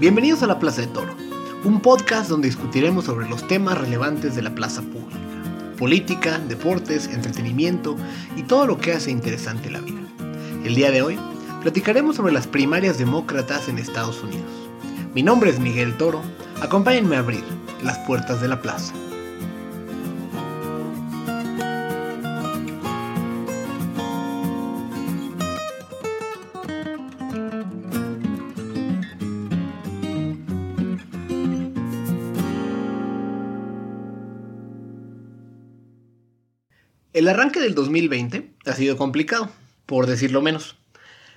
Bienvenidos a la Plaza de Toro, un podcast donde discutiremos sobre los temas relevantes de la plaza pública, política, deportes, entretenimiento y todo lo que hace interesante la vida. El día de hoy platicaremos sobre las primarias demócratas en Estados Unidos. Mi nombre es Miguel Toro, acompáñenme a abrir las puertas de la plaza. El arranque del 2020 ha sido complicado, por decirlo menos.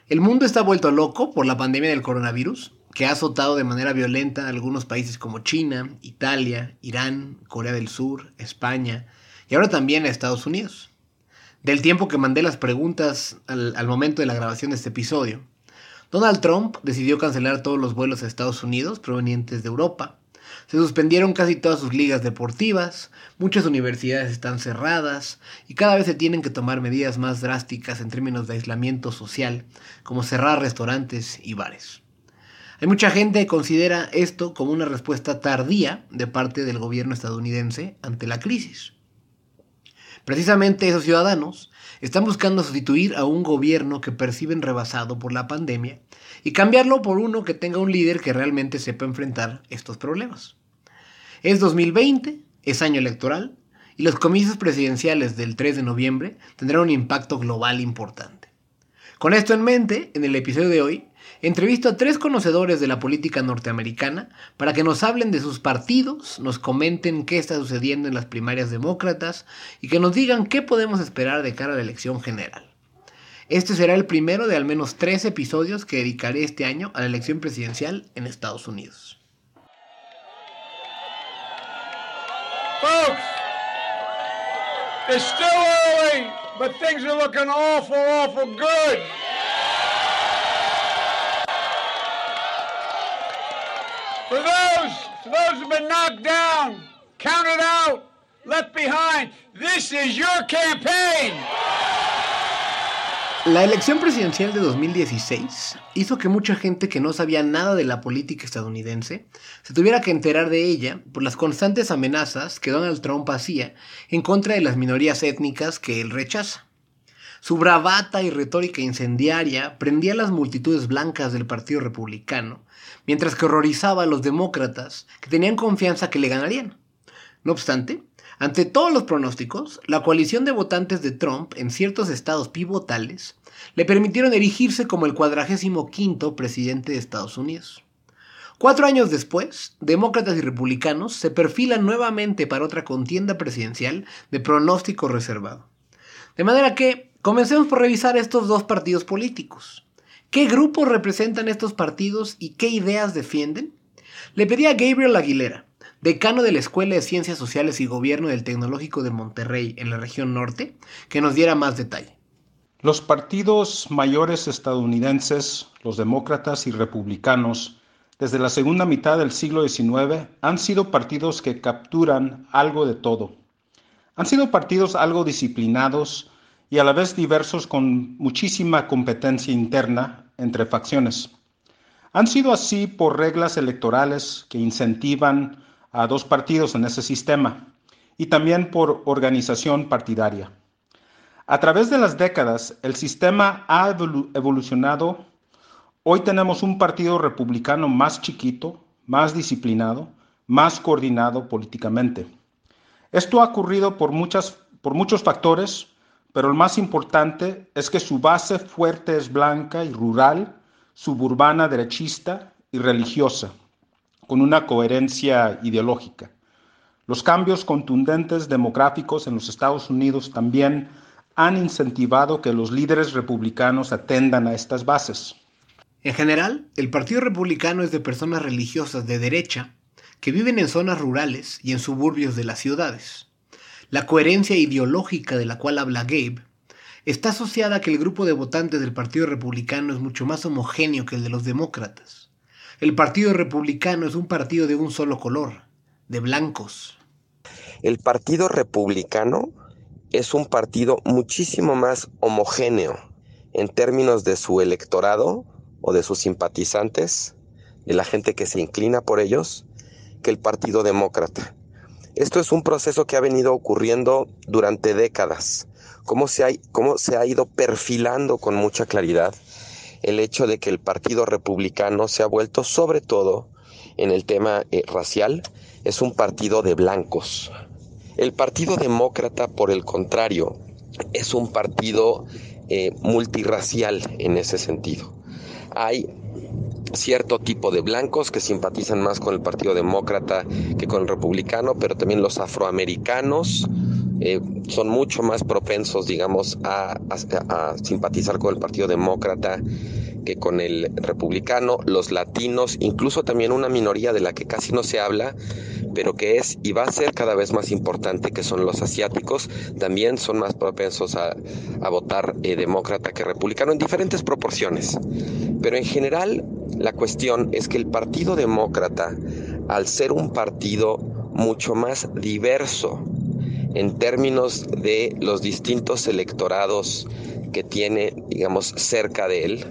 El mundo está vuelto loco por la pandemia del coronavirus, que ha azotado de manera violenta a algunos países como China, Italia, Irán, Corea del Sur, España y ahora también a Estados Unidos. Del tiempo que mandé las preguntas al, al momento de la grabación de este episodio, Donald Trump decidió cancelar todos los vuelos a Estados Unidos provenientes de Europa se suspendieron casi todas sus ligas deportivas, muchas universidades están cerradas y cada vez se tienen que tomar medidas más drásticas en términos de aislamiento social, como cerrar restaurantes y bares. Hay mucha gente que considera esto como una respuesta tardía de parte del gobierno estadounidense ante la crisis. Precisamente esos ciudadanos están buscando sustituir a un gobierno que perciben rebasado por la pandemia y cambiarlo por uno que tenga un líder que realmente sepa enfrentar estos problemas. Es 2020, es año electoral, y los comicios presidenciales del 3 de noviembre tendrán un impacto global importante. Con esto en mente, en el episodio de hoy, entrevisto a tres conocedores de la política norteamericana para que nos hablen de sus partidos, nos comenten qué está sucediendo en las primarias demócratas y que nos digan qué podemos esperar de cara a la elección general. Este será el primero de al menos tres episodios que dedicaré este año a la elección presidencial en Estados Unidos. For those, for those who've been knocked down, counted out, left behind, this is your campaign. La elección presidencial de 2016 hizo que mucha gente que no sabía nada de la política estadounidense se tuviera que enterar de ella por las constantes amenazas que Donald Trump hacía en contra de las minorías étnicas que él rechaza. Su bravata y retórica incendiaria prendía a las multitudes blancas del Partido Republicano, mientras que horrorizaba a los demócratas que tenían confianza que le ganarían. No obstante, ante todos los pronósticos, la coalición de votantes de Trump en ciertos estados pivotales le permitieron erigirse como el cuadragésimo quinto presidente de Estados Unidos. Cuatro años después, demócratas y republicanos se perfilan nuevamente para otra contienda presidencial de pronóstico reservado. De manera que, comencemos por revisar estos dos partidos políticos. ¿Qué grupos representan estos partidos y qué ideas defienden? Le pedí a Gabriel Aguilera, decano de la Escuela de Ciencias Sociales y Gobierno del Tecnológico de Monterrey en la región norte, que nos diera más detalle. Los partidos mayores estadounidenses, los demócratas y republicanos, desde la segunda mitad del siglo XIX han sido partidos que capturan algo de todo. Han sido partidos algo disciplinados y a la vez diversos con muchísima competencia interna entre facciones. Han sido así por reglas electorales que incentivan a dos partidos en ese sistema y también por organización partidaria. A través de las décadas, el sistema ha evolucionado. Hoy tenemos un partido republicano más chiquito, más disciplinado, más coordinado políticamente. Esto ha ocurrido por, por muchos factores, pero el más importante es que su base fuerte es blanca y rural, suburbana, derechista y religiosa con una coherencia ideológica. Los cambios contundentes demográficos en los Estados Unidos también han incentivado que los líderes republicanos atendan a estas bases. En general, el Partido Republicano es de personas religiosas de derecha que viven en zonas rurales y en suburbios de las ciudades. La coherencia ideológica de la cual habla Gabe está asociada a que el grupo de votantes del Partido Republicano es mucho más homogéneo que el de los demócratas. El Partido Republicano es un partido de un solo color, de blancos. El Partido Republicano es un partido muchísimo más homogéneo en términos de su electorado o de sus simpatizantes la gente que se inclina por ellos, que el Partido Demócrata. Esto es un proceso que ha venido ocurriendo durante décadas. Cómo se ha, cómo se ha ido perfilando con mucha claridad el hecho de que el Partido Republicano se ha vuelto, sobre todo en el tema eh, racial, es un partido de blancos. El Partido Demócrata, por el contrario, es un partido eh, multirracial en ese sentido. Hay cierto tipo de blancos que simpatizan más con el Partido Demócrata que con el Republicano, pero también los afroamericanos eh, son mucho más propensos, digamos, a, a simpatizar con el Partido Demócrata que con el republicano, los latinos, incluso también una minoría de la que casi no se habla, pero que es y va a ser cada vez más importante, que son los asiáticos, también son más propensos a, votar eh, demócrata que republicano en diferentes proporciones. Pero en general la cuestión es que el Partido Demócrata, al ser un partido mucho más diverso en términos de los distintos electorados que tiene, digamos, cerca de él,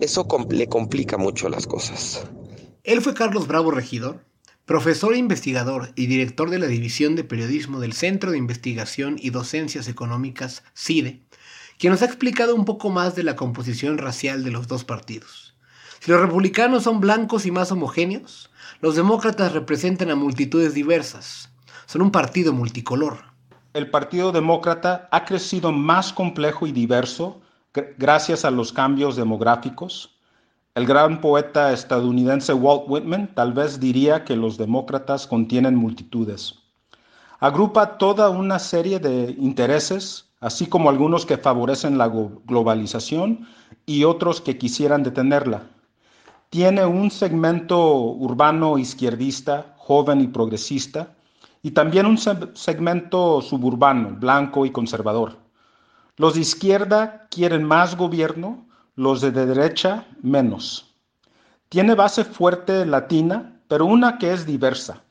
eso le complica mucho las cosas. Él fue Carlos Bravo Regidor, profesor e investigador y director de la División de Periodismo del Centro de Investigación y Docencias Económicas, CIDE, quien nos ha explicado un poco más de la composición racial de los dos partidos. Si los republicanos son blancos y más homogéneos, los demócratas representan a multitudes diversas. Son un partido multicolor. El Partido Demócrata ha crecido más complejo y diverso gracias a los cambios demográficos. El gran poeta estadounidense Walt Whitman tal vez diría que los demócratas contienen multitudes. Agrupa toda una serie de intereses, así como algunos que favorecen la globalización y otros que quisieran detenerla. Tiene un segmento urbano izquierdista, joven y progresista, y también un segmento suburbano, blanco y conservador. Los de izquierda quieren más gobierno, los de derecha menos. Tiene base fuerte latina, pero una que es diversa.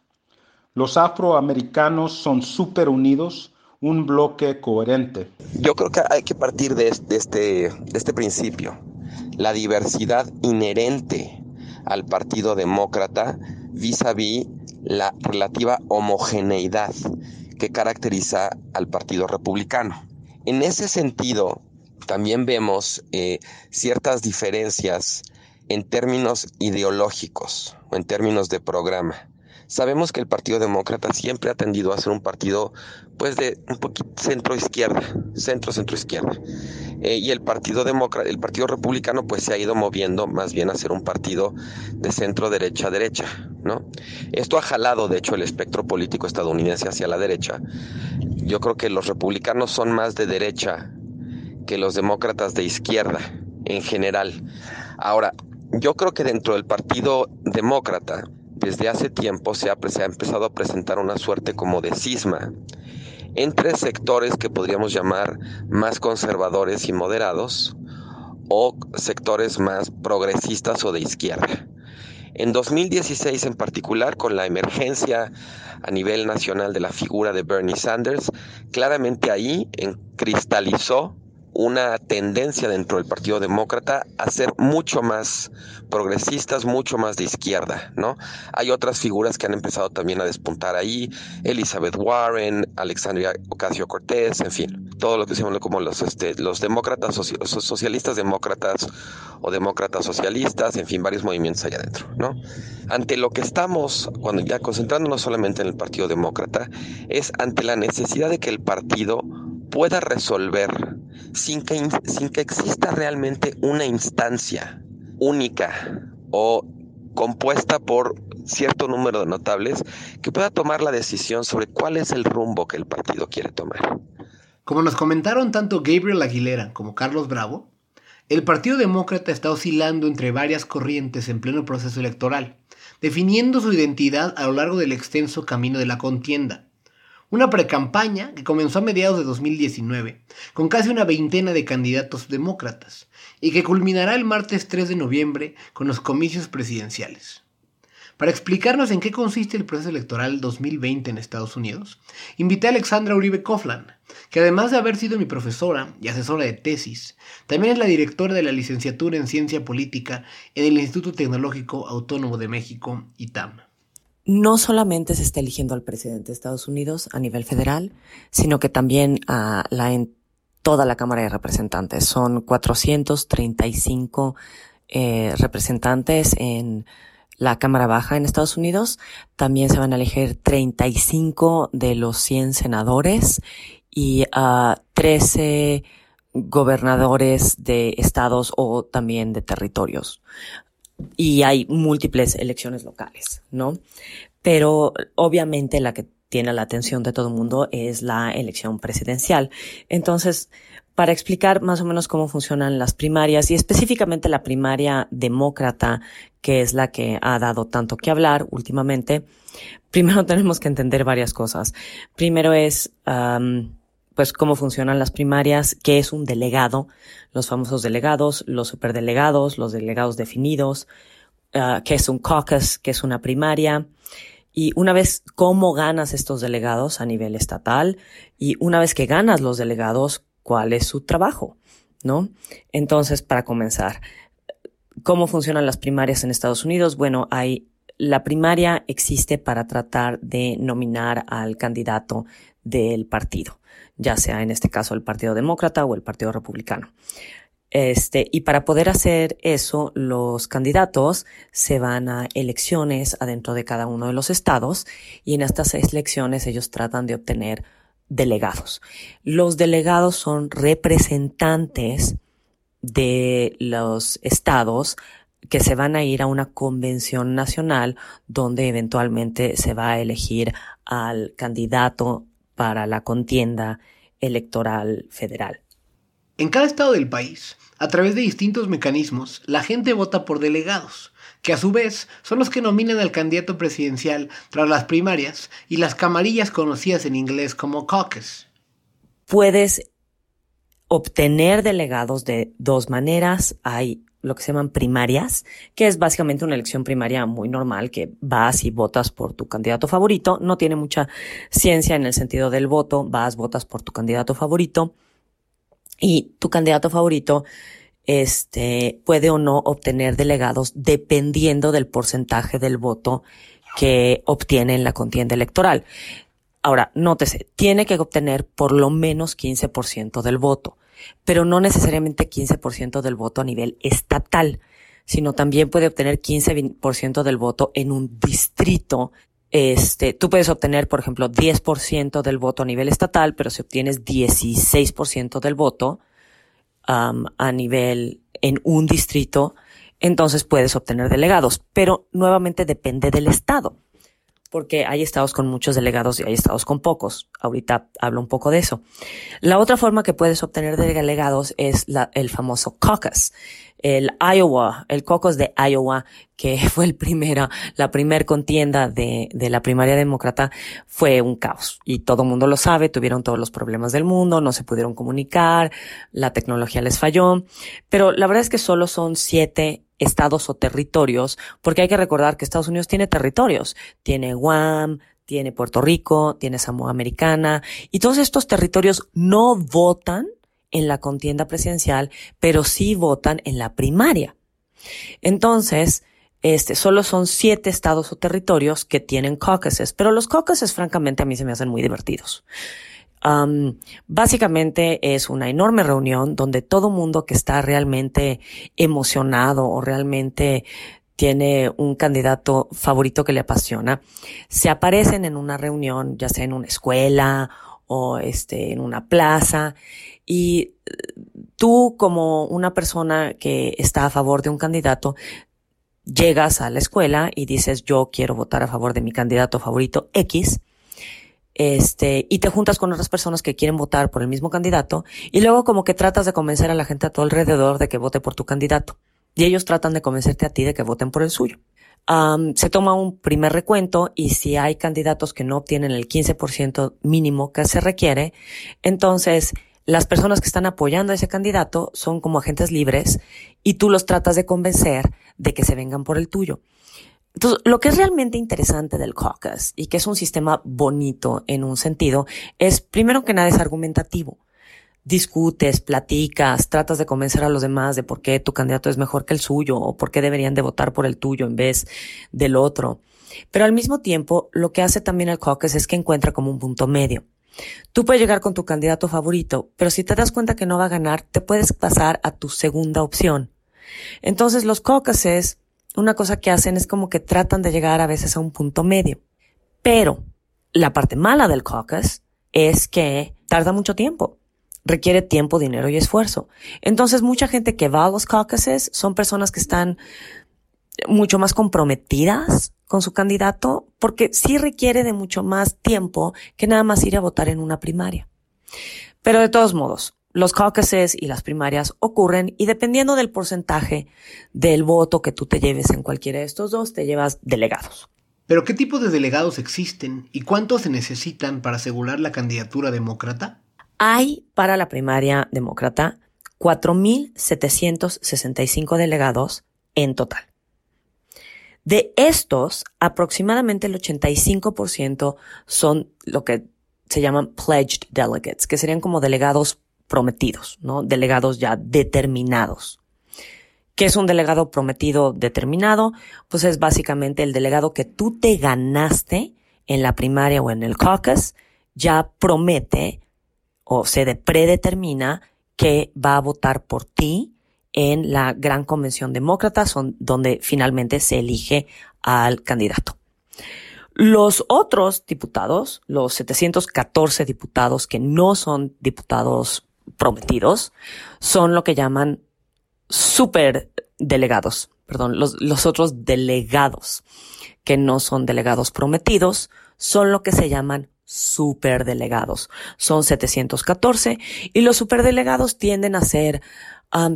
Los afroamericanos son súper unidos, un bloque coherente. Yo creo que hay que partir de este, de este principio. La diversidad inherente al Partido Demócrata vis a vis la relativa homogeneidad que caracteriza al Partido Republicano. En ese sentido, también vemos eh, ciertas diferencias en términos ideológicos o en términos de programa. Sabemos que el Partido Demócrata siempre ha tendido a ser un partido, pues, de un poquito centro izquierda, centro centro izquierda, eh, y el Partido Demócrata, el Partido Republicano, pues, se ha ido moviendo más bien a ser un partido de centro derecha derecha, ¿no? Esto ha jalado, de hecho, el espectro político estadounidense hacia la derecha, yo creo que los republicanos son más de derecha que los demócratas de izquierda en general. Ahora, yo creo que dentro del Partido Demócrata, desde hace tiempo se ha, empezado a presentar una suerte como de cisma entre sectores que podríamos llamar más conservadores y moderados o sectores más progresistas o de izquierda. En 2016 en particular, con la emergencia a nivel nacional de la figura de Bernie Sanders, claramente ahí cristalizó una tendencia dentro del Partido Demócrata a ser mucho más progresistas, mucho más de izquierda, ¿no? Hay otras figuras que han empezado también a despuntar ahí, Elizabeth Warren, Alexandria Ocasio-Cortez, en fin, todo lo que se llama como los, este, los demócratas, socialistas demócratas o demócratas socialistas, en fin, varios movimientos allá adentro, ¿no? Ante lo que estamos, cuando ya concentrándonos solamente en el Partido Demócrata, es ante la necesidad de que el partido pueda resolver sin que, sin que exista realmente una instancia única o compuesta por cierto número de notables que pueda tomar la decisión sobre cuál es el rumbo que el partido quiere tomar. Como nos comentaron tanto Gabriel Aguilera como Carlos Bravo, el Partido Demócrata está oscilando entre varias corrientes en pleno proceso electoral, definiendo su identidad a lo largo del extenso camino de la contienda. Una precampaña que comenzó a mediados de 2019, con casi una veintena de candidatos demócratas, y que culminará el martes 3 de noviembre con los comicios presidenciales. Para explicarnos en qué consiste el proceso electoral 2020 en Estados Unidos, invité a Alexandra Uribe Koflan, que además de haber sido mi profesora y asesora de tesis, también es la directora de la licenciatura en Ciencia Política en el Instituto Tecnológico Autónomo de México, ITAM. No solamente se está eligiendo al presidente de Estados Unidos a nivel federal, sino que también a la en toda la Cámara de Representantes. Son 435 eh, representantes en la Cámara Baja en Estados Unidos. También se van a elegir 35 de los 100 senadores y a 13 gobernadores de estados o también de territorios. Y hay múltiples elecciones locales, ¿no? Pero obviamente la que tiene la atención de todo el mundo es la elección presidencial. Entonces, para explicar más o menos cómo funcionan las primarias y específicamente la primaria demócrata, que es la que ha dado tanto que hablar últimamente, primero tenemos que entender varias cosas. Primero es, pues, cómo funcionan las primarias, qué es un delegado, los famosos delegados, los superdelegados, los delegados definidos, uh, qué es un caucus, qué es una primaria. Y una vez cómo ganas estos delegados a nivel estatal y una vez que ganas los delegados, cuál es su trabajo, ¿no? Entonces, para comenzar, ¿cómo funcionan las primarias en Estados Unidos? Bueno, hay la primaria existe para tratar de nominar al candidato del partido, ya sea en este caso el Partido Demócrata o el Partido Republicano. Este, y para poder hacer eso, los candidatos se van a elecciones adentro de cada uno de los estados y en estas elecciones ellos tratan de obtener delegados. Los delegados son representantes de los estados que se van a ir a una convención nacional donde eventualmente se va a elegir al candidato para la contienda electoral federal. En cada estado del país, a través de distintos mecanismos, la gente vota por delegados que a su vez son los que nominan al candidato presidencial tras las primarias y las camarillas conocidas en inglés como caucus. Puedes obtener delegados de dos maneras. Hay lo que se llaman primarias, que es básicamente una elección primaria muy normal, que vas y votas por tu candidato favorito. No tiene mucha ciencia en el sentido del voto, vas, votas por tu candidato favorito y tu candidato favorito este, puede o no obtener delegados dependiendo del porcentaje del voto que obtiene en la contienda electoral. Ahora, nótese, tiene que obtener por lo menos 15% del voto, pero no necesariamente 15% del voto a nivel estatal, sino también puede obtener 15% del voto en un distrito. Este, tú puedes obtener, por ejemplo, 10% del voto a nivel estatal, pero si obtienes 16% del voto, a nivel en un distrito, entonces puedes obtener delegados, pero nuevamente depende del estado, porque hay estados con muchos delegados y hay estados con pocos. Ahorita hablo un poco de eso. La otra forma que puedes obtener delegados es la, el famoso caucus el Iowa, el caucus de Iowa, que fue el primero, la primer contienda de, de la primaria demócrata, fue un caos. Y todo el mundo lo sabe, tuvieron todos los problemas del mundo, no se pudieron comunicar, la tecnología les falló. Pero la verdad es que solo son siete estados o territorios, porque hay que recordar que Estados Unidos tiene territorios. Tiene Guam, tiene Puerto Rico, tiene Samoa Americana, y todos estos territorios no votan en la contienda presidencial, pero sí votan en la primaria. Entonces, este, solo son siete estados o territorios que tienen caucuses, pero los caucuses francamente a mí se me hacen muy divertidos. Básicamente es una enorme reunión donde todo mundo que está realmente emocionado o realmente tiene un candidato favorito que le apasiona, se aparecen en una reunión, ya sea en una escuela o este, en una plaza, y eh, tú como una persona que está a favor de un candidato, llegas a la escuela y dices yo quiero votar a favor de mi candidato favorito X, este, y te juntas con otras personas que quieren votar por el mismo candidato, y luego como que tratas de convencer a la gente a tu alrededor de que vote por tu candidato. Y ellos tratan de convencerte a ti de que voten por el suyo. se toma un primer recuento y si hay candidatos que no obtienen el 15% mínimo que se requiere, entonces las personas que están apoyando a ese candidato son como agentes libres y tú los tratas de convencer de que se vengan por el tuyo. Entonces, lo que es realmente interesante del caucus y que es un sistema bonito en un sentido es, primero que nada, es argumentativo. Discutes, platicas, tratas de convencer a los demás de por qué tu candidato es mejor que el suyo o por qué deberían de votar por el tuyo en vez del otro. Pero al mismo tiempo, lo que hace también el caucus es que encuentra como un punto medio. Tú puedes llegar con tu candidato favorito, pero si te das cuenta que no va a ganar, te puedes pasar a tu segunda opción. Entonces los caucuses, una cosa que hacen es como que tratan de llegar a veces a un punto medio. Pero la parte mala del caucus es que tarda mucho tiempo. Requiere tiempo, dinero y esfuerzo. Entonces mucha gente que va a los caucuses son personas que están mucho más comprometidas con su candidato porque sí requiere de mucho más tiempo que nada más ir a votar en una primaria. Pero de todos modos, los caucuses y las primarias ocurren y dependiendo del porcentaje del voto que tú te lleves en cualquiera de estos dos, te llevas delegados. ¿Pero qué tipo de delegados existen y cuántos se necesitan para asegurar la candidatura demócrata? Hay para la primaria demócrata 4.765 delegados en total. De estos, aproximadamente el 85% son lo que se llaman pledged delegates, que serían como delegados prometidos, ¿no? Delegados ya determinados. ¿Qué es un delegado prometido determinado? Pues es básicamente el delegado que tú te ganaste en la primaria o en el caucus, ya promete o se predetermina que va a votar por ti en la gran convención demócrata, son donde finalmente se elige al candidato. Los otros diputados, los 714 diputados que no son diputados prometidos, son lo que llaman superdelegados, perdón, los, otros delegados que no son delegados prometidos, son lo que se llaman superdelegados. Son 714 y los superdelegados tienden a ser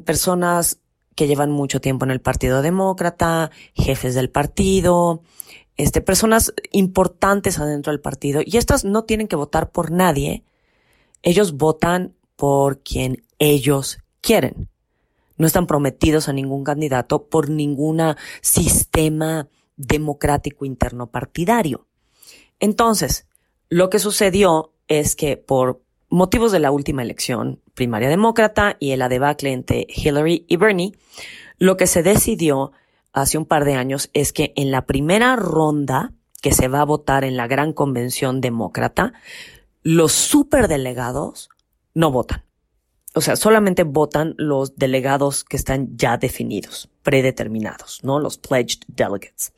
personas que llevan mucho tiempo en el Partido Demócrata, jefes del partido, este, personas importantes adentro del partido. Y estas no tienen que votar por nadie. Ellos votan por quien ellos quieren. No están prometidos a ningún candidato por ningún sistema democrático interno partidario. Entonces, lo que sucedió es que por motivos de la última elección primaria demócrata y el debacle entre Hillary y Bernie, lo que se decidió hace un par de años es que en la primera ronda que se va a votar en la gran convención demócrata, los superdelegados no votan. O sea, solamente votan los delegados que están ya definidos, predeterminados, ¿no? Los pledged delegates.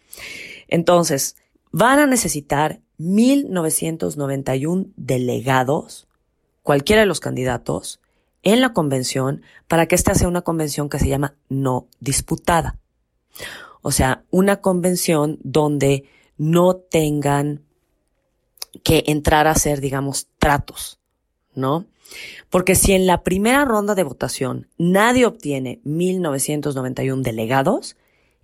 Entonces, van a necesitar 1991 delegados cualquiera de los candidatos en la convención para que esta sea una convención que se llama no disputada. O sea, una convención donde no tengan que entrar a hacer, digamos, tratos, ¿no? Porque si en la primera ronda de votación nadie obtiene 1991 delegados,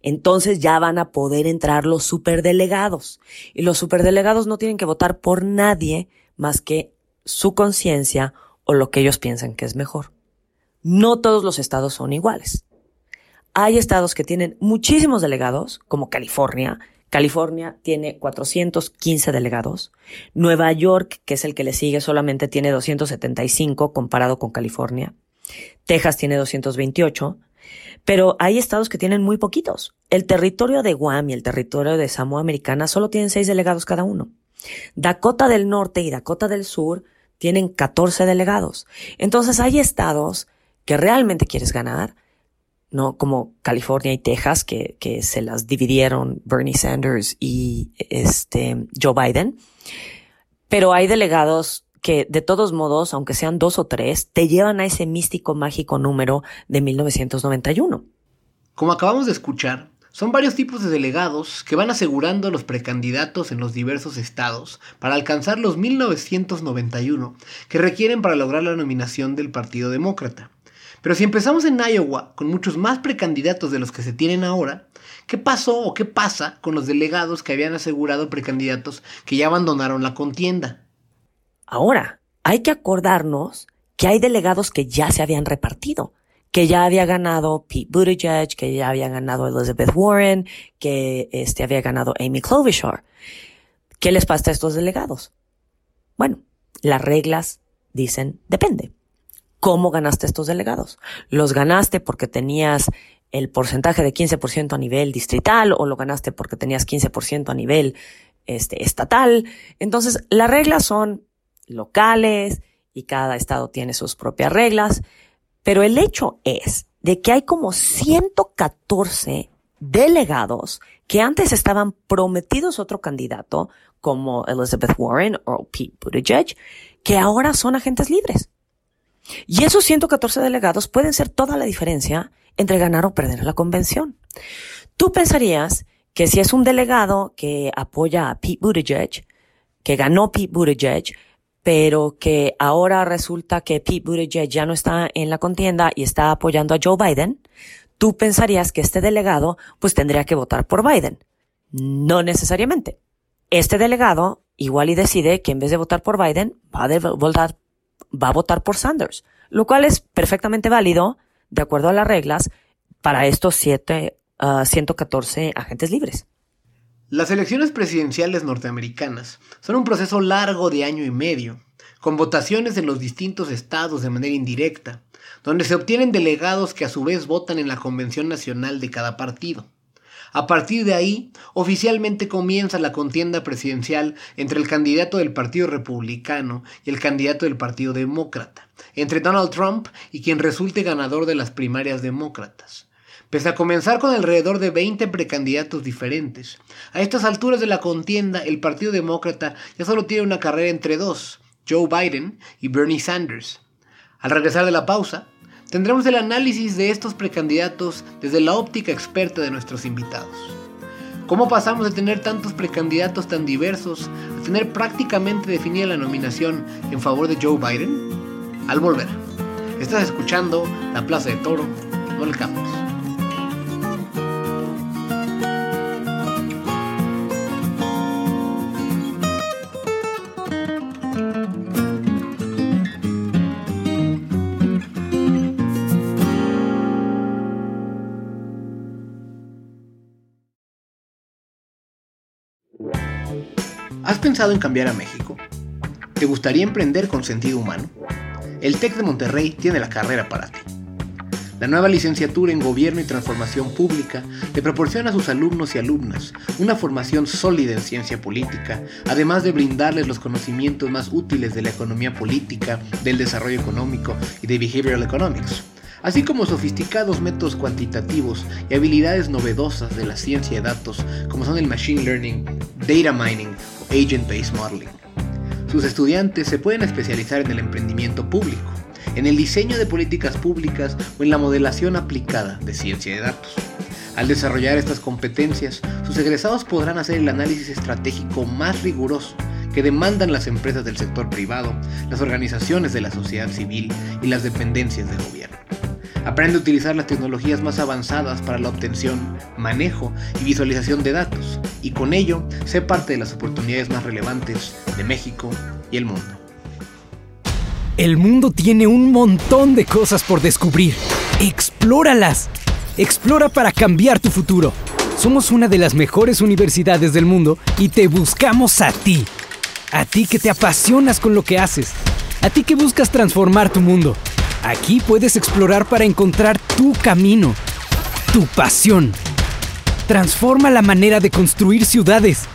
entonces ya van a poder entrar los superdelegados. Y los superdelegados no tienen que votar por nadie más que su conciencia o lo que ellos piensan que es mejor. No todos los estados son iguales. Hay estados que tienen muchísimos delegados, como California. California tiene 415 delegados. Nueva York, que es el que le sigue, solamente tiene 275 comparado con California. Texas tiene 228. Pero hay estados que tienen muy poquitos. El territorio de Guam y el territorio de Samoa Americana solo tienen seis delegados cada uno. Dakota del Norte y Dakota del Sur tienen 14 delegados. Entonces hay estados que realmente quieres ganar, ¿no? Como California y Texas, que, que se las dividieron Bernie Sanders y este Joe Biden. Pero hay delegados que de todos modos, aunque sean dos o tres, te llevan a ese místico mágico número de 1991. Como acabamos de escuchar, son varios tipos de delegados que van asegurando los precandidatos en los diversos estados para alcanzar los 1991 que requieren para lograr la nominación del Partido Demócrata. Pero si empezamos en Iowa con muchos más precandidatos de los que se tienen ahora, ¿qué pasó o qué pasa con los delegados que habían asegurado precandidatos que ya abandonaron la contienda? Ahora, hay que acordarnos que hay delegados que ya se habían repartido que ya había ganado Pete Buttigieg, que ya había ganado Elizabeth Warren, que este había ganado Amy Klobuchar. ¿Qué les pasa a estos delegados? Bueno, las reglas dicen depende. ¿Cómo ganaste estos delegados? ¿Los ganaste porque tenías el porcentaje de 15% a nivel distrital o lo ganaste porque tenías 15% a nivel este, estatal? Entonces, las reglas son locales y cada estado tiene sus propias reglas, pero el hecho es de que hay como 114 delegados que antes estaban prometidos otro candidato, como Elizabeth Warren o Pete Buttigieg, que ahora son agentes libres. Y esos 114 delegados pueden ser toda la diferencia entre ganar o perder la convención. Tú pensarías que si es un delegado que apoya a Pete Buttigieg, que ganó Pete Buttigieg, pero que ahora resulta que Pete Buttigieg ya no está en la contienda y está apoyando a Joe Biden, tú pensarías que este delegado pues tendría que votar por Biden. No necesariamente. Este delegado igual y decide que en vez de votar por Biden va a votar, va a votar por Sanders, lo cual es perfectamente válido de acuerdo a las reglas para estos siete, 114 ah, agentes libres. Las elecciones presidenciales norteamericanas son un proceso largo de año y medio, con votaciones en los distintos estados de manera indirecta, donde se obtienen delegados que a su vez votan en la convención nacional de cada partido. A partir de ahí, oficialmente comienza la contienda presidencial entre el candidato del Partido Republicano y el candidato del Partido Demócrata, entre Donald Trump y quien resulte ganador de las primarias demócratas. Pese a comenzar con alrededor de 20 precandidatos diferentes, a estas alturas de la contienda el Partido Demócrata ya solo tiene una carrera entre dos, Joe Biden y Bernie Sanders. Al regresar de la pausa, tendremos el análisis de estos precandidatos desde la óptica experta de nuestros invitados. ¿Cómo pasamos de tener tantos precandidatos tan diversos a tener prácticamente definida la nominación en favor de Joe Biden? Al volver, estás escuchando La Plaza de Toro, no le ¿Has pensado en cambiar a México? ¿Te gustaría emprender con sentido humano? El TEC de Monterrey tiene la carrera para ti. La nueva licenciatura en Gobierno y Transformación Pública le proporciona a sus alumnos y alumnas una formación sólida en ciencia política, además de brindarles los conocimientos más útiles de la economía política, del desarrollo económico y de behavioral economics así como sofisticados métodos cuantitativos y habilidades novedosas de la ciencia de datos como son el machine learning, data mining o agent-based modeling. Sus estudiantes se pueden especializar en el emprendimiento público, en el diseño de políticas públicas o en la modelación aplicada de ciencia de datos. Al desarrollar estas competencias, sus egresados podrán hacer el análisis estratégico más riguroso que demandan las empresas del sector privado, las organizaciones de la sociedad civil y las dependencias del gobierno. Aprende a utilizar las tecnologías más avanzadas para la obtención, manejo y visualización de datos, y con ello sé parte de las oportunidades más relevantes de México y el mundo. El mundo tiene un montón de cosas por descubrir. Explóralas. Explora para cambiar tu futuro. Somos una de las mejores universidades del mundo y te buscamos a ti. A ti que te apasionas con lo que haces. A ti que buscas transformar tu mundo. Aquí puedes explorar para encontrar tu camino, tu pasión. Transforma la manera de construir ciudades.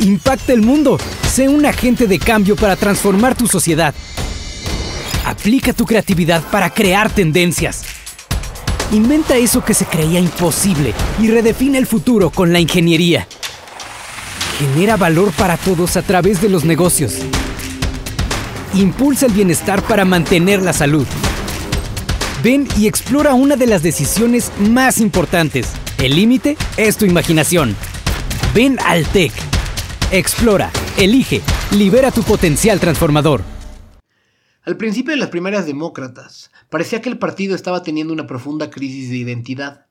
Impacta el mundo. Sé un agente de cambio para transformar tu sociedad. Aplica tu creatividad para crear tendencias. Inventa eso que se creía imposible y redefine el futuro con la ingeniería. Genera valor para todos a través de los negocios impulsa el bienestar para mantener la salud. Ven y explora una de las decisiones más importantes. El límite es tu imaginación. Ven al TEC. Explora, elige, libera tu potencial transformador. Al principio de las primeras demócratas, parecía que el partido estaba teniendo una profunda crisis de identidad.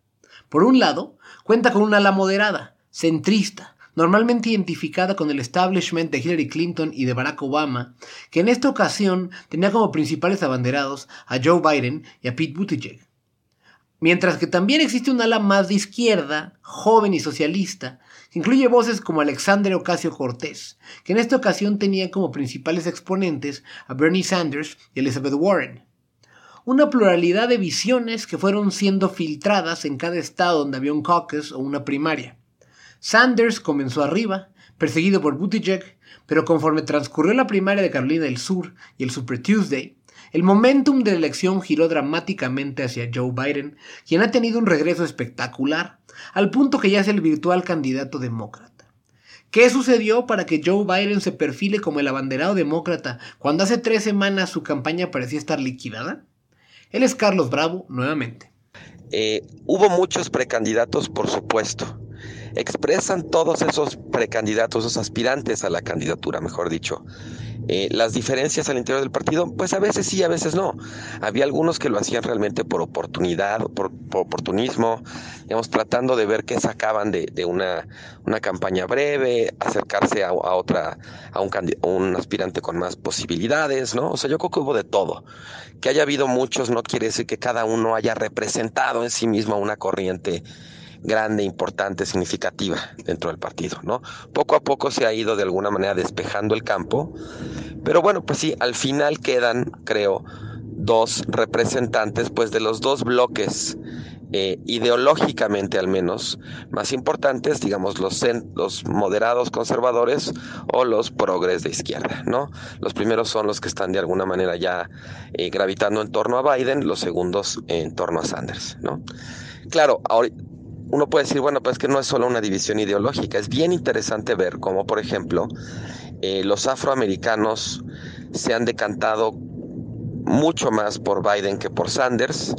Por un lado, cuenta con una ala moderada, centrista, normalmente identificada con el establishment de Hillary Clinton y de Barack Obama, que en esta ocasión tenía como principales abanderados a Joe Biden y a Pete Buttigieg. Mientras que también existe un ala más de izquierda, joven y socialista, que incluye voces como Alexander Ocasio Cortés, que en esta ocasión tenía como principales exponentes a Bernie Sanders y Elizabeth Warren. Una pluralidad de visiones que fueron siendo filtradas en cada estado donde había un caucus o una primaria. Sanders comenzó arriba, perseguido por Buttigieg, pero conforme transcurrió la primaria de Carolina del Sur y el Super Tuesday, el momentum de la elección giró dramáticamente hacia Joe Biden, quien ha tenido un regreso espectacular, al punto que ya es el virtual candidato demócrata. ¿Qué sucedió para que Joe Biden se perfile como el abanderado demócrata cuando hace tres semanas su campaña parecía estar liquidada? Él es Carlos Bravo nuevamente. Eh, hubo muchos precandidatos, por supuesto expresan todos esos precandidatos, esos aspirantes a la candidatura, mejor dicho. Eh, las diferencias al interior del partido, pues a veces sí, a veces no. Había algunos que lo hacían realmente por oportunidad, por, oportunismo, digamos, tratando de ver qué sacaban de, una, una, campaña breve, acercarse a, otra, a un, un aspirante con más posibilidades, ¿no? O sea, yo creo que hubo de todo. Que haya habido muchos no quiere decir que cada uno haya representado en sí mismo una corriente grande, importante, significativa dentro del partido, ¿no? Poco a poco se ha ido de alguna manera despejando el campo, pero bueno, pues sí, al final quedan, creo, dos representantes, pues de los dos bloques eh, ideológicamente al menos más importantes, digamos los, los moderados conservadores o los progres de izquierda, ¿no? Los primeros son los que están de alguna manera ya eh, gravitando en torno a Biden, los segundos en torno a Sanders, ¿no? Claro, ahora, uno puede decir, bueno, pues que no es solo una división ideológica, es bien interesante ver cómo, por ejemplo, eh, los afroamericanos se han decantado mucho más por Biden que por Sanders,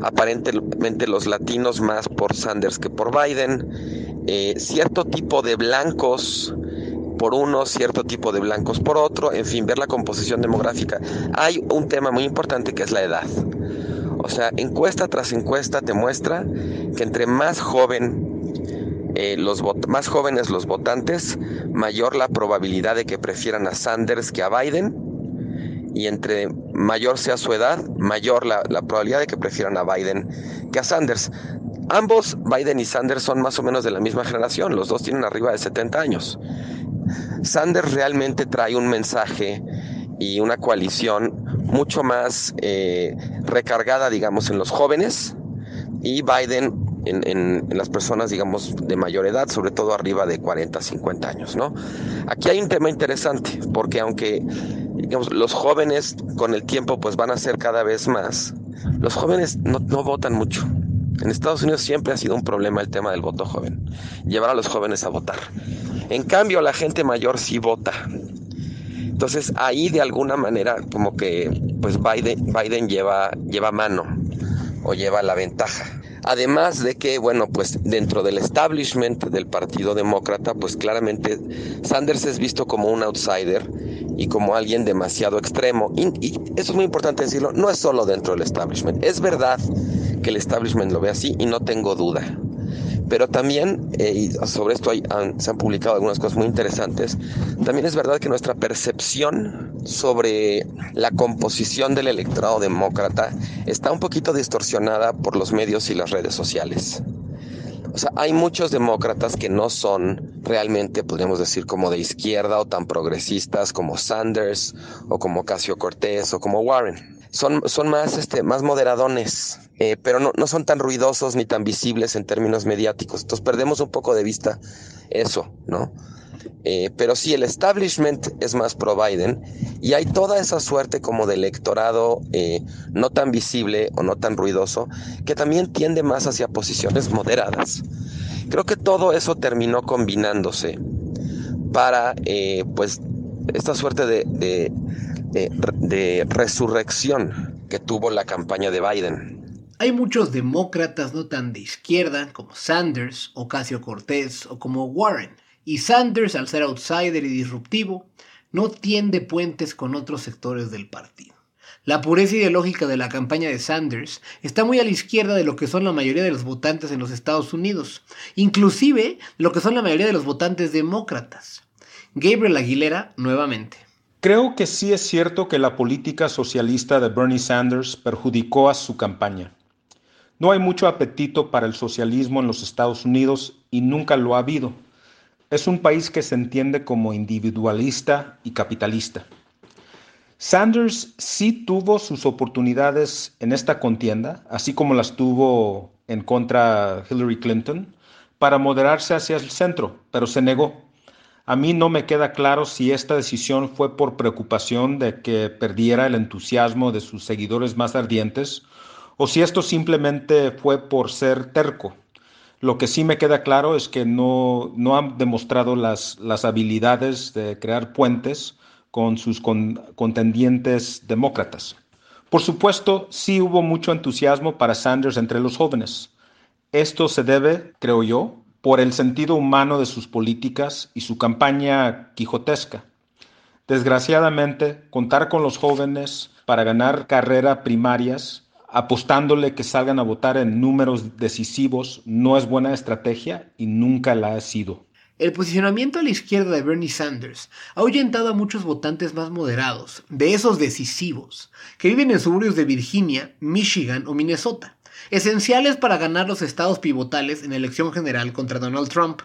aparentemente los latinos más por Sanders que por Biden, eh, cierto tipo de blancos por uno, cierto tipo de blancos por otro, en fin, ver la composición demográfica. Hay un tema muy importante que es la edad. O sea, encuesta tras encuesta te muestra que entre más joven eh, los más jóvenes los votantes, mayor la probabilidad de que prefieran a Sanders que a Biden. Y entre mayor sea su edad, mayor la, la probabilidad de que prefieran a Biden que a Sanders. Ambos, Biden y Sanders, son más o menos de la misma generación, los dos tienen arriba de 70 años. Sanders realmente trae un mensaje y una coalición mucho más eh, recargada, digamos, en los jóvenes y Biden en, las personas, digamos, de mayor edad, sobre todo arriba de 40, 50 años, ¿no? Aquí hay un tema interesante, porque aunque, digamos, los jóvenes con el tiempo pues van a ser cada vez más, los jóvenes no, no votan mucho. En Estados Unidos siempre ha sido un problema el tema del voto joven, llevar a los jóvenes a votar. En cambio, la gente mayor sí vota. Entonces ahí de alguna manera como que pues Biden, Biden lleva, lleva mano o lleva la ventaja. Además de que, bueno, pues dentro del establishment del Partido Demócrata, pues claramente Sanders es visto como un outsider y como alguien demasiado extremo. Y, y, eso es muy importante decirlo, no es solo dentro del establishment. Es verdad que el establishment lo ve así y no tengo duda. Pero también, eh, y sobre esto se han publicado algunas cosas muy interesantes, también es verdad que nuestra percepción sobre la composición del electorado demócrata está un poquito distorsionada por los medios y las redes sociales. O sea, hay muchos demócratas que no son realmente, podríamos decir, como de izquierda o tan progresistas como Sanders o como Casio Cortés o como Warren son, son más, este, más moderadones, eh, pero no, no son tan ruidosos ni tan visibles en términos mediáticos. Entonces perdemos un poco de vista eso, ¿no? Eh, pero sí, el establishment es más pro Biden y hay toda esa suerte como de electorado eh, no tan visible o no tan ruidoso que también tiende más hacia posiciones moderadas. Creo que todo eso terminó combinándose para pues esta suerte de de, resurrección que tuvo la campaña de Biden. Hay muchos demócratas no tan de izquierda como Sanders, Ocasio Cortés o como Warren, y Sanders, al ser outsider y disruptivo, no tiende puentes con otros sectores del partido. La pureza ideológica de la campaña de Sanders está muy a la izquierda de lo que son la mayoría de los votantes en los Estados Unidos, inclusive lo que son la mayoría de los votantes demócratas. Gabriel Aguilera, nuevamente. Creo que sí es cierto que la política socialista de Bernie Sanders perjudicó a su campaña. No hay mucho apetito para el socialismo en los Estados Unidos y nunca lo ha habido. Es un país que se entiende como individualista y capitalista. Sanders sí tuvo sus oportunidades en esta contienda, así como las tuvo en contra Hillary Clinton, para moderarse hacia el centro, pero se negó. A mí no me queda claro si esta decisión fue por preocupación de que perdiera el entusiasmo de sus seguidores más ardientes o si esto simplemente fue por ser terco. Lo que sí me queda claro es que no, no han demostrado las, las habilidades de crear puentes con sus contendientes demócratas. Por supuesto, sí hubo mucho entusiasmo para Sanders entre los jóvenes. Esto se debe, creo yo, por el sentido humano de sus políticas y su campaña quijotesca. Desgraciadamente, contar con los jóvenes para ganar carreras primarias, apostándole que salgan a votar en números decisivos, no es buena estrategia y nunca la ha sido. El posicionamiento a la izquierda de Bernie Sanders ha ahuyentado a muchos votantes más moderados, de esos decisivos, que viven en suburbios de Virginia, Michigan o Minnesota, esenciales para ganar los estados pivotales en elección general contra Donald Trump.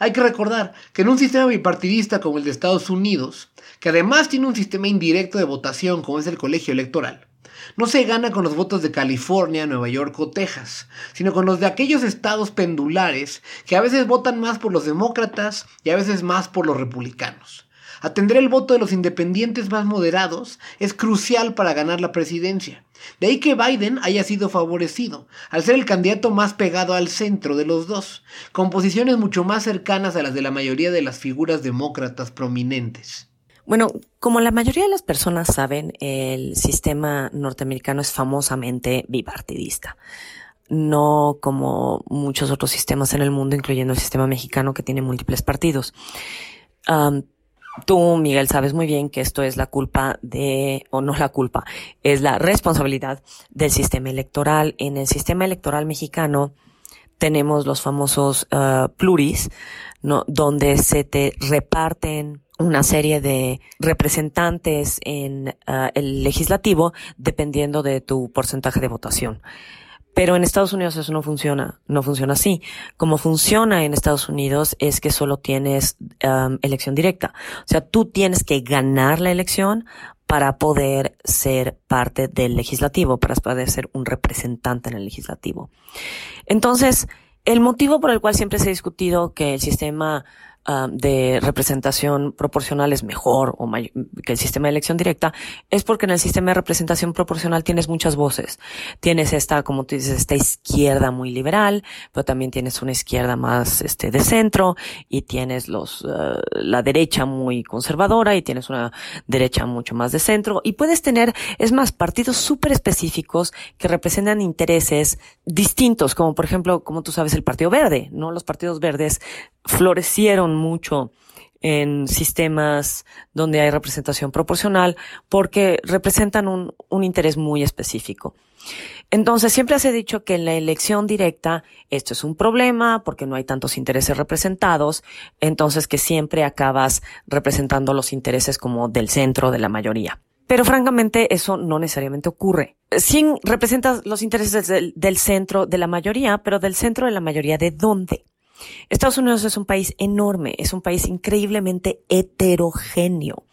Hay que recordar que en un sistema bipartidista como el de Estados Unidos, que además tiene un sistema indirecto de votación como es el colegio electoral, no se gana con los votos de California, Nueva York o Texas, sino con los de aquellos estados pendulares que a veces votan más por los demócratas y a veces más por los republicanos. Atender el voto de los independientes más moderados es crucial para ganar la presidencia. De ahí que Biden haya sido favorecido, al ser el candidato más pegado al centro de los dos, con posiciones mucho más cercanas a las de la mayoría de las figuras demócratas prominentes. Bueno, como la mayoría de las personas saben, el sistema norteamericano es famosamente bipartidista. No como muchos otros sistemas en el mundo, incluyendo el sistema mexicano que tiene múltiples partidos. Tú, Miguel, sabes muy bien que esto es la culpa de, o no la culpa, es la responsabilidad del sistema electoral. En el sistema electoral mexicano tenemos los famosos uh, pluris, ¿no? donde se te reparten una serie de representantes en ah, el legislativo dependiendo de tu porcentaje de votación. Pero en Estados Unidos eso no funciona, no funciona así. Como funciona en Estados Unidos es que solo tienes elección directa. O sea, tú tienes que ganar la elección para poder ser parte del legislativo, para poder ser un representante en el legislativo. Entonces, el motivo por el cual siempre se ha discutido que el sistema Ah, de representación proporcional es mejor o que el sistema de elección directa, es porque en el sistema de representación proporcional tienes muchas voces. Tienes esta, como tú dices, esta izquierda muy liberal, pero también tienes una izquierda más este de centro y tienes los ah, la derecha muy conservadora y tienes una derecha mucho más de centro y puedes tener, es más, partidos súper específicos que representan intereses distintos, como por ejemplo, como tú sabes, el Partido Verde, ¿no? Los partidos verdes florecieron mucho en sistemas donde hay representación proporcional porque representan un, un, interés muy específico. Entonces, siempre se ha dicho que en la elección directa esto es un problema porque no hay tantos intereses representados, entonces que siempre acabas representando los intereses como del centro de la mayoría. Pero francamente eso no necesariamente ocurre. Sí representas los intereses del, del centro de la mayoría, pero del centro de la mayoría de dónde? Estados Unidos es un país enorme, es un país increíblemente heterogéneo.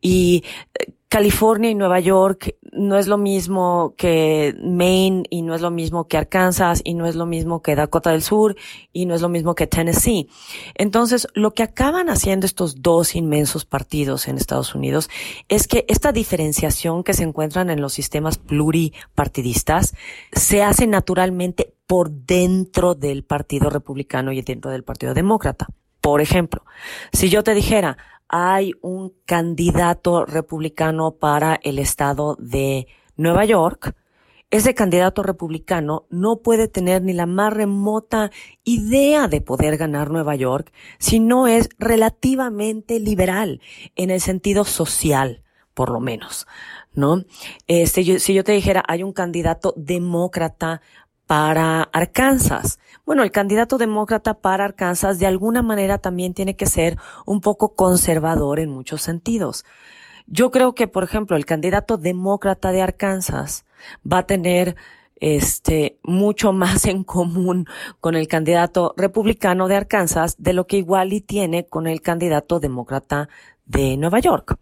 Y eh, California y Nueva York no es lo mismo que Maine y no es lo mismo que Arkansas y no es lo mismo que Dakota del Sur y no es lo mismo que Tennessee. Entonces, lo que acaban haciendo estos dos inmensos partidos en Estados Unidos es que esta diferenciación que se encuentran en los sistemas pluripartidistas se hace naturalmente por dentro del Partido Republicano y dentro del Partido Demócrata. Por ejemplo, si yo te dijera, hay un candidato republicano para el estado de Nueva York, ese candidato republicano no puede tener ni la más remota idea de poder ganar Nueva York si no es relativamente liberal en el sentido social, por lo menos, ¿no? Este, si yo te dijera, hay un candidato demócrata para Arkansas. Bueno, el candidato demócrata para Arkansas de alguna manera también tiene que ser un poco conservador en muchos sentidos. Yo creo que, por ejemplo, el candidato demócrata de Arkansas va a tener este, mucho más en común con el candidato republicano de Arkansas de lo que igual y tiene con el candidato demócrata de Nueva York.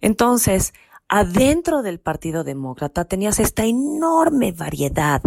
Entonces, adentro del Partido Demócrata tenías esta enorme variedad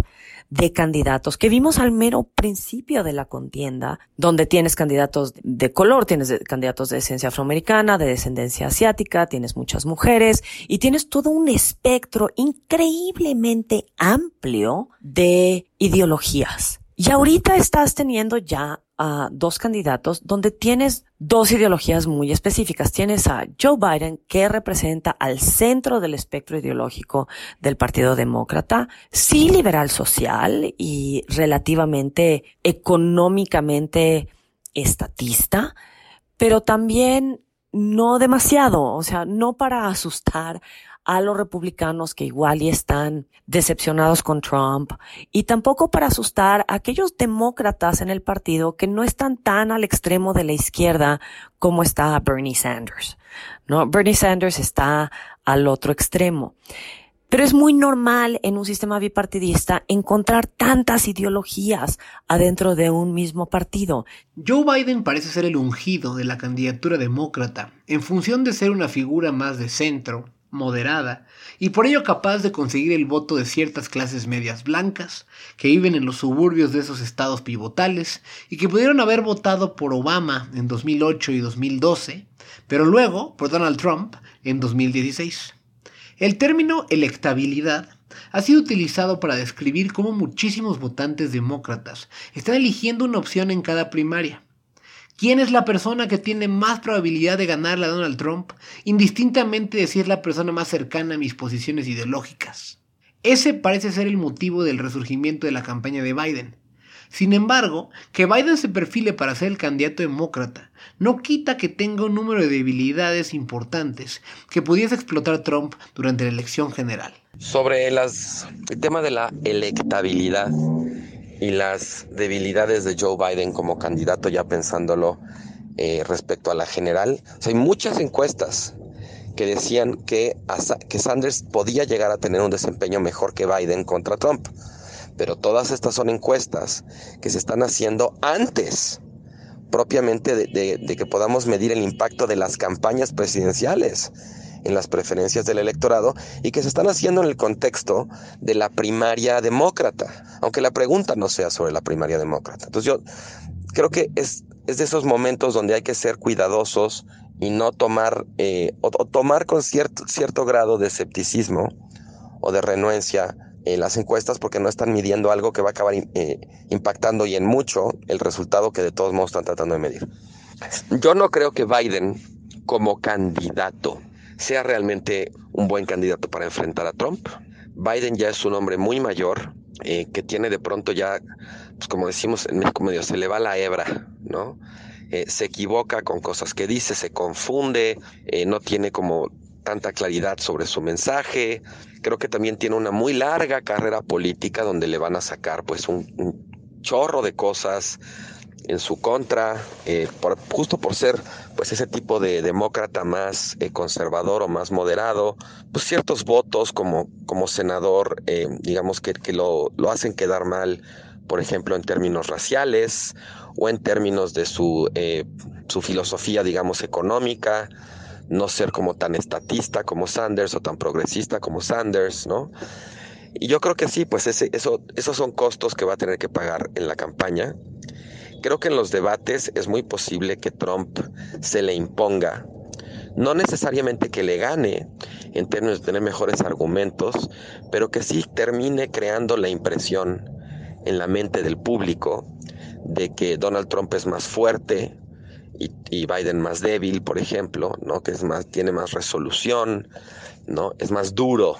de candidatos que vimos al mero principio de la contienda, donde tienes candidatos de color, tienes candidatos de descendencia afroamericana, de descendencia asiática, tienes muchas mujeres y tienes todo un espectro increíblemente amplio de ideologías. Y ahorita estás teniendo ya a dos candidatos donde tienes dos ideologías muy específicas. Tienes a Joe Biden, que representa al centro del espectro ideológico del Partido Demócrata, sí liberal social y relativamente económicamente estatista, pero también no demasiado, o sea, no para asustar a los republicanos que igual y están decepcionados con Trump y tampoco para asustar a aquellos demócratas en el partido que no están tan al extremo de la izquierda como está Bernie Sanders. ¿No? Bernie Sanders está al otro extremo. Pero es muy normal en un sistema bipartidista encontrar tantas ideologías adentro de un mismo partido. Joe Biden parece ser el ungido de la candidatura demócrata, en función de ser una figura más de centro, moderada y por ello capaz de conseguir el voto de ciertas clases medias blancas que viven en los suburbios de esos estados pivotales y que pudieron haber votado por Obama en 2008 y 2012, pero luego por Donald Trump en 2016. El término electabilidad ha sido utilizado para describir cómo muchísimos votantes demócratas están eligiendo una opción en cada primaria ¿Quién es la persona que tiene más probabilidad de ganarle a Donald Trump, indistintamente de si es la persona más cercana a mis posiciones ideológicas? Ese parece ser el motivo del resurgimiento de la campaña de Biden. Sin embargo, que Biden se perfile para ser el candidato demócrata no quita que tenga un número de debilidades importantes que pudiese explotar Trump durante la elección general. Sobre el tema de la electabilidad, y las debilidades de Joe Biden como candidato, ya pensándolo eh, respecto a la general. hay muchas encuestas que decían que, que Sanders podía llegar a tener un desempeño mejor que Biden contra Trump. Pero todas estas son encuestas que se están haciendo antes propiamente de que podamos medir el impacto de las campañas presidenciales en las preferencias del electorado y que se están haciendo en el contexto de la primaria demócrata, aunque la pregunta no sea sobre la primaria demócrata. Entonces yo creo que es, es de esos momentos donde hay que ser cuidadosos y no tomar, eh, o, tomar con cierto, cierto grado de escepticismo o de renuencia en las encuestas porque no están midiendo algo que va a acabar eh, impactando y en mucho el resultado que de todos modos están tratando de medir. Yo no creo que Biden como candidato sea realmente un buen candidato para enfrentar a Trump. Biden ya es un hombre muy mayor, eh, que tiene de pronto ya, pues como decimos en México medio, se le va la hebra, ¿no? Eh, se equivoca con cosas que dice, se confunde, eh, no tiene como tanta claridad sobre su mensaje. Creo que también tiene una muy larga carrera política donde le van a sacar pues un, un chorro de cosas en su contra, eh, justo por ser pues ese tipo de demócrata más eh, conservador o más moderado, pues ciertos votos como, como senador, eh, digamos que, que lo, lo, hacen quedar mal, por ejemplo, en términos raciales o en términos de su, su filosofía, digamos, económica, no ser como tan estatista como Sanders o tan progresista como Sanders, ¿no? Y yo creo que sí, pues ese, eso, esos son costos que va a tener que pagar en la campaña Creo que en los debates es muy posible que Trump se le imponga. No necesariamente que le gane en términos de tener mejores argumentos, pero que sí termine creando la impresión en la mente del público de que Donald Trump es más fuerte y, Biden más débil, por ejemplo, ¿no? que es más, tiene más resolución, ¿no? es más duro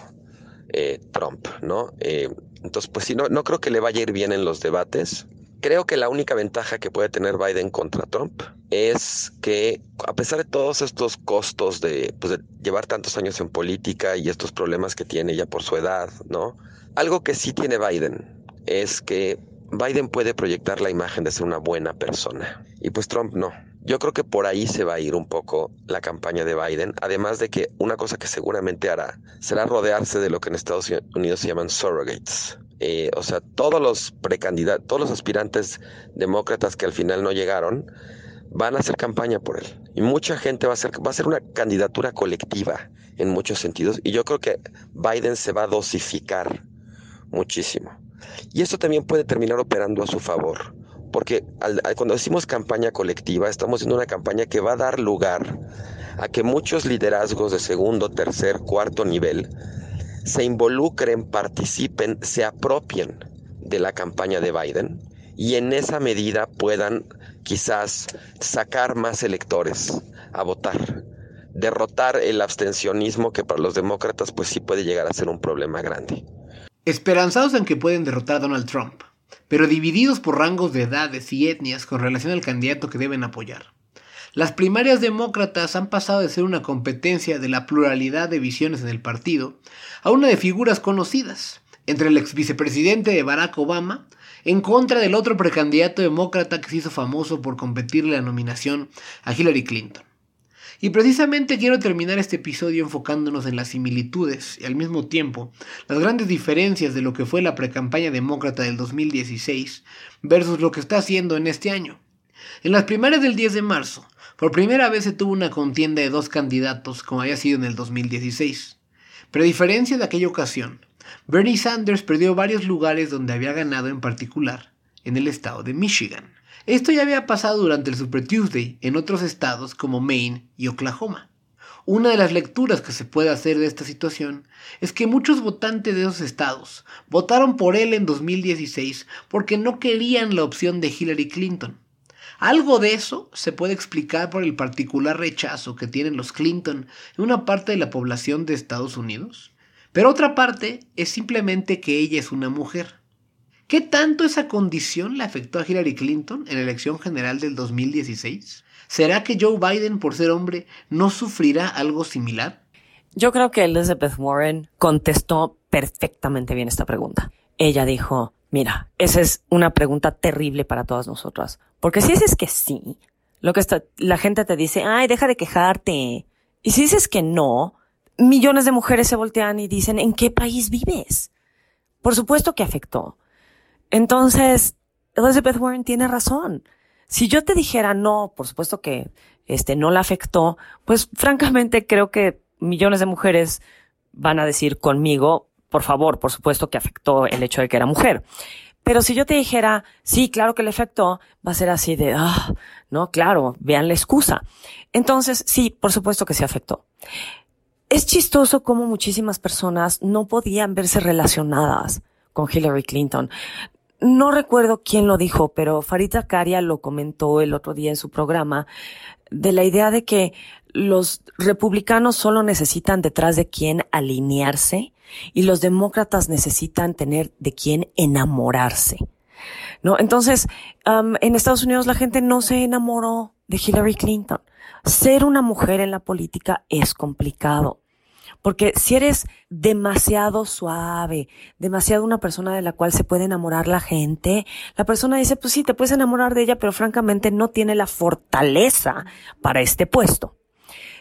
eh, Trump. ¿no? Eh, entonces, pues sí, no, no creo que le vaya a ir bien en los debates Creo que la única ventaja que puede tener Biden contra Trump es que a pesar de todos estos costos de, pues, llevar tantos años en política y estos problemas que tiene ya por su edad, ¿no? Algo que sí tiene Biden es que Biden puede proyectar la imagen de ser una buena persona y pues Trump no. Yo creo que por ahí se va a ir un poco la campaña de Biden, además de que una cosa que seguramente hará será rodearse de lo que en Estados Unidos se llaman surrogates, eh, o sea, todos los precandidatos, todos los aspirantes demócratas que al final no llegaron, van a hacer campaña por él. Y mucha gente va a hacer, va a ser una candidatura colectiva en muchos sentidos. Y yo creo que Biden se va a dosificar muchísimo. Y esto también puede terminar operando a su favor. Porque cuando decimos campaña colectiva, estamos haciendo una campaña que va a dar lugar a que muchos liderazgos de segundo, tercer, cuarto nivel se involucren, participen, se apropien de la campaña de Biden y en esa medida puedan quizás sacar más electores a votar, derrotar el abstencionismo que para los demócratas pues sí puede llegar a ser un problema grande. Esperanzados en que pueden derrotar a Donald Trump, pero divididos por rangos de edades y etnias con relación al candidato que deben apoyar. Las primarias demócratas han pasado de ser una competencia de la pluralidad de visiones en el partido a una de figuras conocidas, entre el ex vicepresidente de Barack Obama en contra del otro precandidato demócrata que se hizo famoso por competirle la nominación a Hillary Clinton. Y precisamente quiero terminar este episodio enfocándonos en las similitudes y al mismo tiempo las grandes diferencias de lo que fue la precampaña demócrata del 2016 versus lo que está haciendo en este año. En las primarias del 10 de marzo, por primera vez se tuvo una contienda de dos candidatos como había sido en el 2016. Pero a diferencia de aquella ocasión, Bernie Sanders perdió varios lugares donde había ganado en particular en el estado de Michigan. Esto ya había pasado durante el Super Tuesday en otros estados como Maine y Oklahoma. Una de las lecturas que se puede hacer de esta situación es que muchos votantes de esos estados votaron por él en 2016 porque no querían la opción de Hillary Clinton. Algo de eso se puede explicar por el particular rechazo que tienen los Clinton en una parte de la población de Estados Unidos. Pero otra parte es simplemente que ella es una mujer. ¿Qué tanto esa condición le afectó a Hillary Clinton en la elección general del 2016? ¿Será que Joe Biden, por ser hombre, no sufrirá algo similar? Yo creo que Elizabeth Warren contestó perfectamente bien esta pregunta. Ella dijo, Mira, esa es una pregunta terrible para todas nosotras. Porque si dices que sí, lo que está, la gente te dice, ay, deja de quejarte. Y si dices que no, millones de mujeres se voltean y dicen, ¿en qué país vives? Por supuesto que afectó. Entonces, Elizabeth Warren tiene razón. Si yo te dijera no, por supuesto que este no la afectó, pues francamente creo que millones de mujeres van a decir conmigo, por favor, por supuesto que afectó el hecho de que era mujer. Pero si yo te dijera, sí, claro que le afectó, va a ser así de, ah, no, claro, vean la excusa. Entonces, sí, por supuesto que se afectó. Es chistoso cómo muchísimas personas no podían verse relacionadas con Hillary Clinton. No recuerdo quién lo dijo, pero Farita Caria lo comentó el otro día en su programa, de la idea de que los republicanos solo necesitan detrás de quién alinearse y los demócratas necesitan tener de quién enamorarse. ¿No? Entonces, en Estados Unidos la gente no se enamoró de Hillary Clinton. Ser una mujer en la política es complicado. Porque si eres demasiado suave, demasiado una persona de la cual se puede enamorar la gente, la persona dice, pues sí, te puedes enamorar de ella, pero francamente no tiene la fortaleza para este puesto.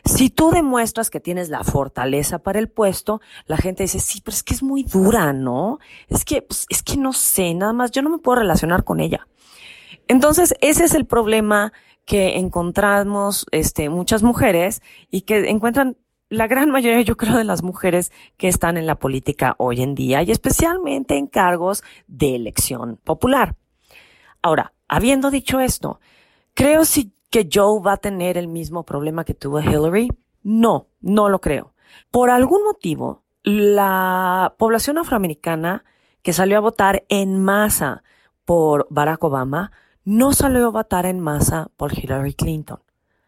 Si tú demuestras que tienes la fortaleza para el puesto, la gente dice, sí, pero es que es muy dura, ¿no? Es que, pues, es que no sé, nada más, yo no me puedo relacionar con ella. Entonces, ese es el problema que encontramos, este, muchas mujeres y que encuentran la gran mayoría, yo creo, de las mujeres que están en la política hoy en día y especialmente en cargos de elección popular. Ahora, habiendo dicho esto, creo si que Joe va a tener el mismo problema que tuvo Hillary? No, no lo creo. Por algún motivo, la población afroamericana que salió a votar en masa por Barack Obama no salió a votar en masa por Hillary Clinton.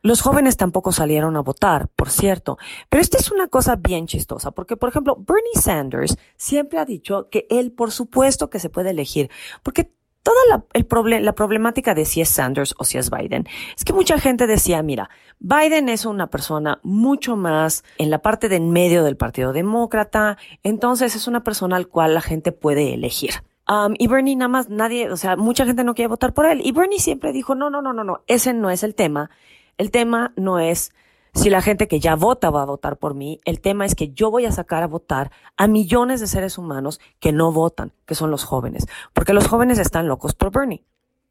Los jóvenes tampoco salieron a votar, por cierto. Pero esta es una cosa bien chistosa, porque, por ejemplo, Bernie Sanders siempre ha dicho que él, por supuesto, que se puede elegir, porque toda la, el la problemática de si es Sanders o si es Biden es que mucha gente decía, mira, Biden es una persona mucho más en la parte de en medio del Partido Demócrata, entonces es una persona al cual la gente puede elegir. Um, y Bernie nada más nadie, o sea, mucha gente no quiere votar por él. Y Bernie siempre dijo, no, no, no, no, no, ese no es el tema. El tema no es si la gente que ya vota va a votar por mí. El tema es que yo voy a sacar a votar a millones de seres humanos que no votan, que son los jóvenes. Porque los jóvenes están locos por Bernie.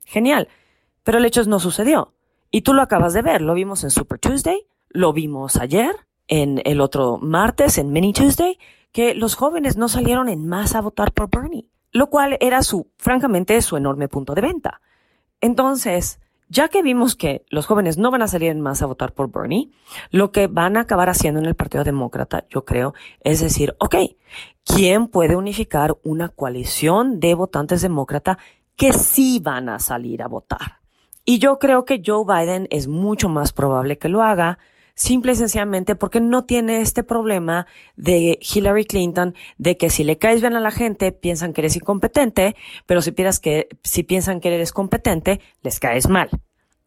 Genial. Pero el hecho es no sucedió. Y tú lo acabas de ver. Lo vimos en Super Tuesday. Lo vimos ayer. En el otro martes, en Mini Tuesday. Que los jóvenes no salieron en masa a votar por Bernie lo cual era su, francamente, su enorme punto de venta. Entonces, ya que vimos que los jóvenes no van a salir en masa a votar por Bernie, lo que van a acabar haciendo en el Partido Demócrata, yo creo, es decir, ok, ¿quién puede unificar una coalición de votantes demócrata que sí van a salir a votar? Y yo creo que Joe Biden es mucho más probable que lo haga simple y sencillamente porque no tiene este problema de Hillary Clinton, de que si le caes bien a la gente, piensan que eres incompetente, pero si, que, si piensan que eres competente, les caes mal.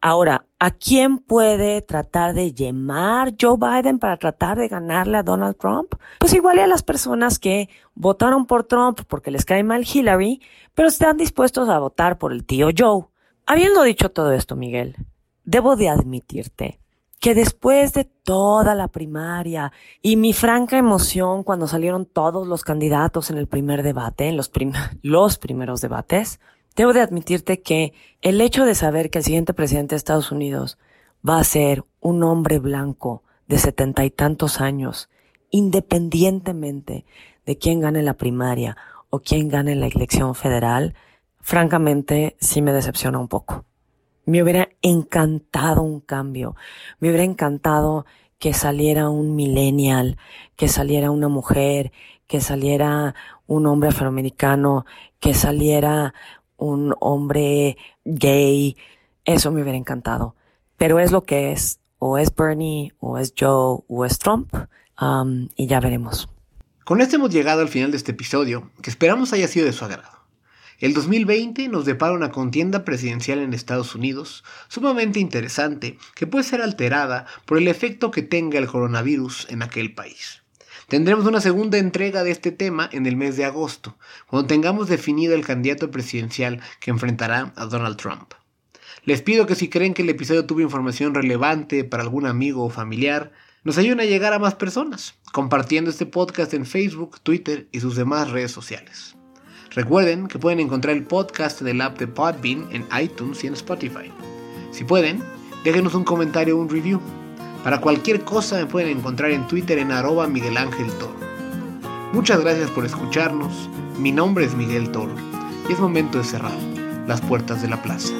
Ahora, ¿a quién puede tratar de llamar Joe Biden para tratar de ganarle a Donald Trump? Pues igual a las personas que votaron por Trump porque les cae mal Hillary, pero están dispuestos a votar por el tío Joe. Habiendo dicho todo esto, Miguel, debo de admitirte que después de toda la primaria y mi franca emoción cuando salieron todos los candidatos en el primer debate, en los, los primeros debates, debo de admitirte que el hecho de saber que el siguiente presidente de Estados Unidos va a ser un hombre blanco de setenta y tantos años, independientemente de quién gane la primaria o quién gane la elección federal, francamente sí me decepciona un poco. Me hubiera encantado un cambio. Me hubiera encantado que saliera un millennial, que saliera una mujer, que saliera un hombre afroamericano, que saliera un hombre gay. Eso me hubiera encantado. Pero es lo que es. O es Bernie, o es Joe, o es Trump. Um, y ya veremos. Con esto hemos llegado al final de este episodio, que esperamos haya sido de su agrado. El 2020 nos depara una contienda presidencial en Estados Unidos sumamente interesante que puede ser alterada por el efecto que tenga el coronavirus en aquel país. Tendremos una segunda entrega de este tema en el mes de agosto, cuando tengamos definido el candidato presidencial que enfrentará a Donald Trump. Les pido que si creen que el episodio tuvo información relevante para algún amigo o familiar, nos ayuden a llegar a más personas, compartiendo este podcast en Facebook, Twitter y sus demás redes sociales. Recuerden que pueden encontrar el podcast del app de Podbean en iTunes y en Spotify. Si pueden, déjenos un comentario o un review. Para cualquier cosa me pueden encontrar en Twitter en arroba Miguel Ángel Toro. Muchas gracias por escucharnos. Mi nombre es Miguel Toro y es momento de cerrar las puertas de la plaza.